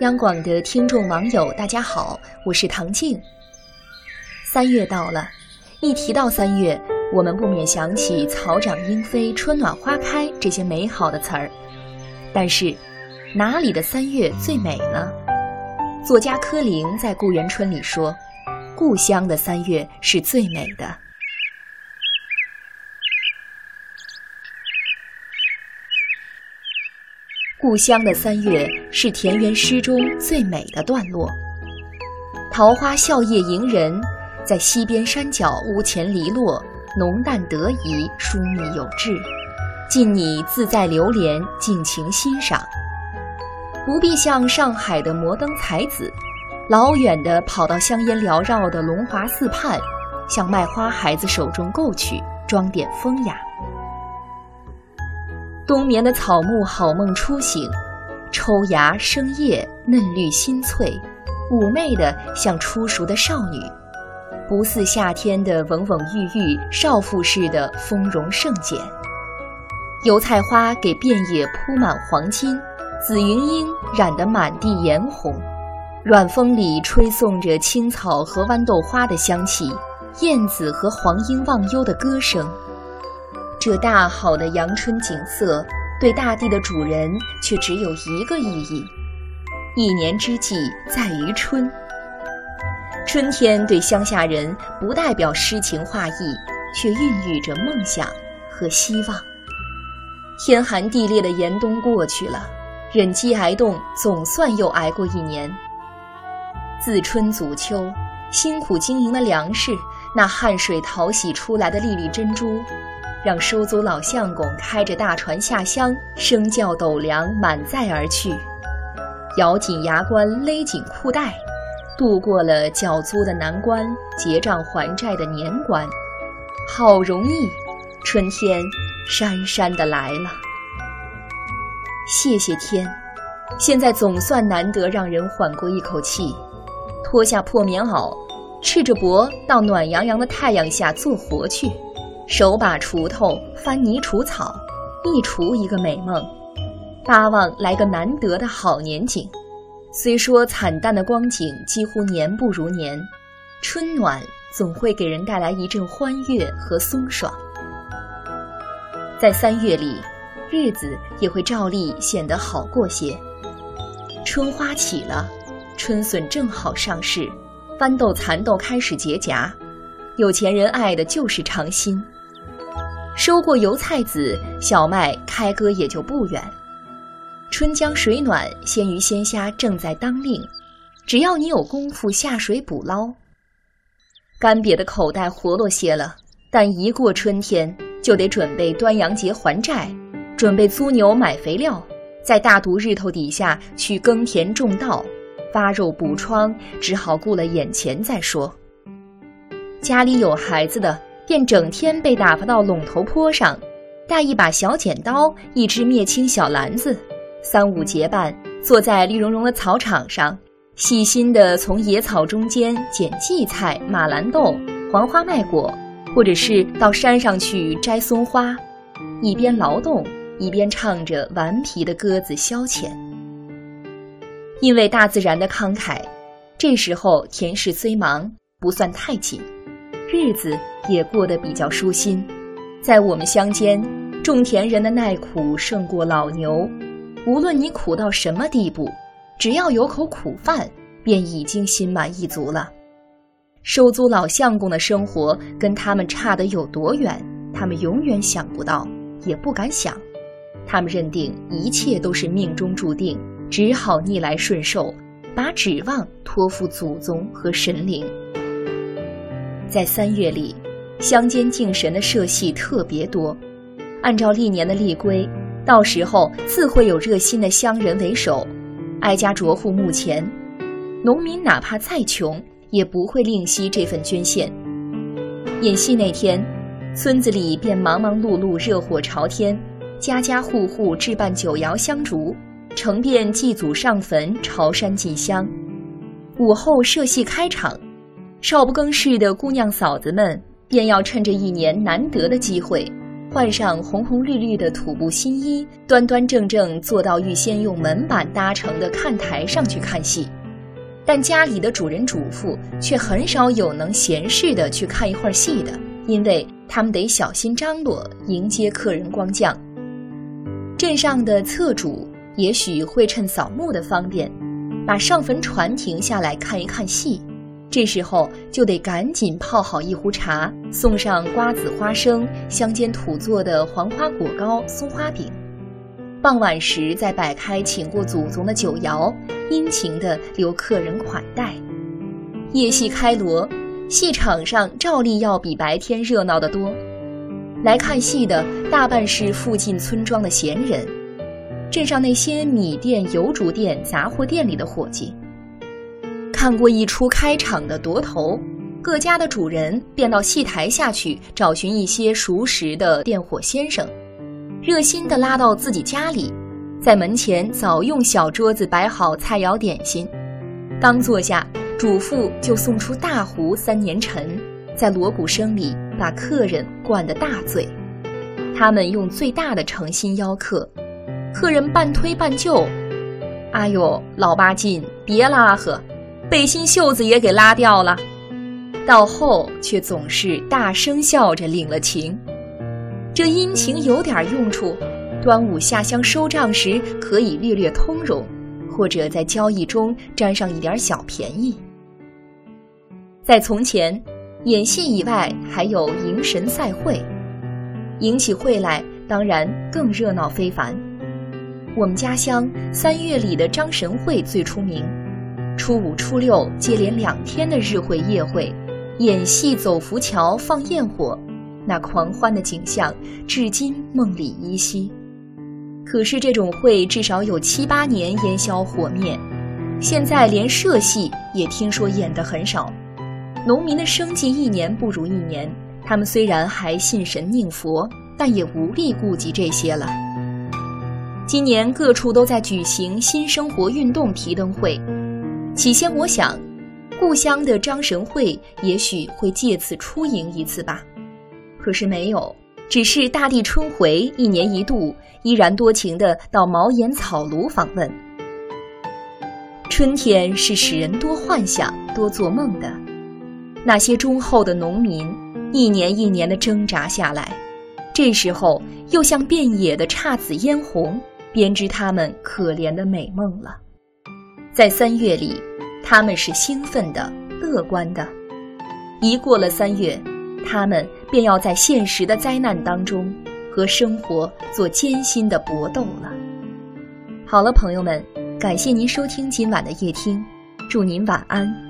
央广的听众网友，大家好，我是唐静。三月到了，一提到三月，我们不免想起“草长莺飞，春暖花开”这些美好的词儿。但是，哪里的三月最美呢？作家柯林在《故园春》里说：“故乡的三月是最美的。”故乡的三月是田园诗中最美的段落。桃花笑靥迎人，在溪边山脚屋前篱落，浓淡得宜，疏密有致。尽你自在流连，尽情欣赏。不必像上海的摩登才子，老远的跑到香烟缭绕的龙华寺畔，向卖花孩子手中购取，装点风雅。冬眠的草木好梦初醒，抽芽生叶，嫩绿新翠，妩媚的像初熟的少女，不似夏天的蓊蓊郁郁，少妇似的丰容盛俭。油菜花给遍野铺满黄金，紫云英染得满地颜红，软风里吹送着青草和豌豆花的香气，燕子和黄莺忘忧的歌声。这大好的阳春景色，对大地的主人却只有一个意义：一年之计在于春。春天对乡下人不代表诗情画意，却孕育着梦想和希望。天寒地裂的严冬过去了，忍饥挨冻，总算又挨过一年。自春足秋，辛苦经营的粮食，那汗水淘洗出来的粒粒珍珠。让收租老相公开着大船下乡，升轿斗粮满载而去，咬紧牙关，勒紧裤带，度过了缴租的难关，结账还债的年关。好容易，春天姗姗的来了。谢谢天，现在总算难得让人缓过一口气，脱下破棉袄，赤着脖到暖洋洋的太阳下做活去。手把锄头翻泥除草，一锄一个美梦，巴望来个难得的好年景。虽说惨淡的光景几乎年不如年，春暖总会给人带来一阵欢悦和松爽。在三月里，日子也会照例显得好过些。春花起了，春笋正好上市，豌豆蚕豆开始结荚，有钱人爱的就是尝新。收过油菜籽，小麦开割也就不远。春江水暖，鲜鱼鲜虾正在当令，只要你有功夫下水捕捞。干瘪的口袋活络些了，但一过春天，就得准备端阳节还债，准备租牛买肥料，在大毒日头底下去耕田种稻，发肉补疮，只好顾了眼前再说。家里有孩子的。便整天被打发到垄头坡上，带一把小剪刀，一只灭青小篮子，三五结伴坐在绿茸茸的草场上，细心地从野草中间捡荠菜、马兰豆、黄花麦果，或者是到山上去摘松花，一边劳动一边唱着顽皮的歌子消遣。因为大自然的慷慨，这时候田氏虽忙，不算太紧。日子也过得比较舒心，在我们乡间，种田人的耐苦胜过老牛。无论你苦到什么地步，只要有口苦饭，便已经心满意足了。收租老相公的生活跟他们差得有多远，他们永远想不到，也不敢想。他们认定一切都是命中注定，只好逆来顺受，把指望托付祖宗和神灵。在三月里，乡间敬神的社戏特别多。按照历年的例规，到时候自会有热心的乡人为首，挨家啄户墓前。农民哪怕再穷，也不会吝惜这份捐献。演戏那天，村子里便忙忙碌碌，热火朝天，家家户户置办酒肴香烛，成遍祭祖上坟，朝山进香。午后社戏开场。少不更事的姑娘嫂子们，便要趁着一年难得的机会，换上红红绿绿的土布新衣，端端正正坐到预先用门板搭成的看台上去看戏。但家里的主人主妇却很少有能闲适的去看一会儿戏的，因为他们得小心张罗迎接客人光降。镇上的侧主也许会趁扫墓的方便，把上坟船停下来看一看戏。这时候就得赶紧泡好一壶茶，送上瓜子、花生、乡间土做的黄花果糕、松花饼。傍晚时再摆开请过祖宗的酒肴，殷勤地留客人款待。夜戏开锣，戏场上照例要比白天热闹得多。来看戏的大半是附近村庄的闲人，镇上那些米店、油烛店、杂货店里的伙计。看过一出开场的夺头，各家的主人便到戏台下去找寻一些熟识的店伙先生，热心地拉到自己家里，在门前早用小桌子摆好菜肴点心。刚坐下，主妇就送出大壶三年陈，在锣鼓声里把客人灌得大醉。他们用最大的诚心邀客，客人半推半就：“哎呦，老八进，别拉呵。”背心袖子也给拉掉了，到后却总是大声笑着领了情。这殷勤有点用处，端午下乡收账时可以略略通融，或者在交易中沾上一点小便宜。在从前，演戏以外还有迎神赛会，迎起会来当然更热闹非凡。我们家乡三月里的张神会最出名。初五、初六接连两天的日会、夜会，演戏、走浮桥、放焰火，那狂欢的景象至今梦里依稀。可是这种会至少有七八年烟消火灭，现在连社戏也听说演得很少。农民的生计一年不如一年，他们虽然还信神念佛，但也无力顾及这些了。今年各处都在举行新生活运动提灯会。起先我想，故乡的张神会也许会借此出迎一次吧，可是没有，只是大地春回，一年一度，依然多情的到茅檐草庐访问。春天是使人多幻想、多做梦的，那些忠厚的农民，一年一年的挣扎下来，这时候又像遍野的姹紫嫣红，编织他们可怜的美梦了。在三月里，他们是兴奋的、乐观的；一过了三月，他们便要在现实的灾难当中和生活做艰辛的搏斗了。好了，朋友们，感谢您收听今晚的夜听，祝您晚安。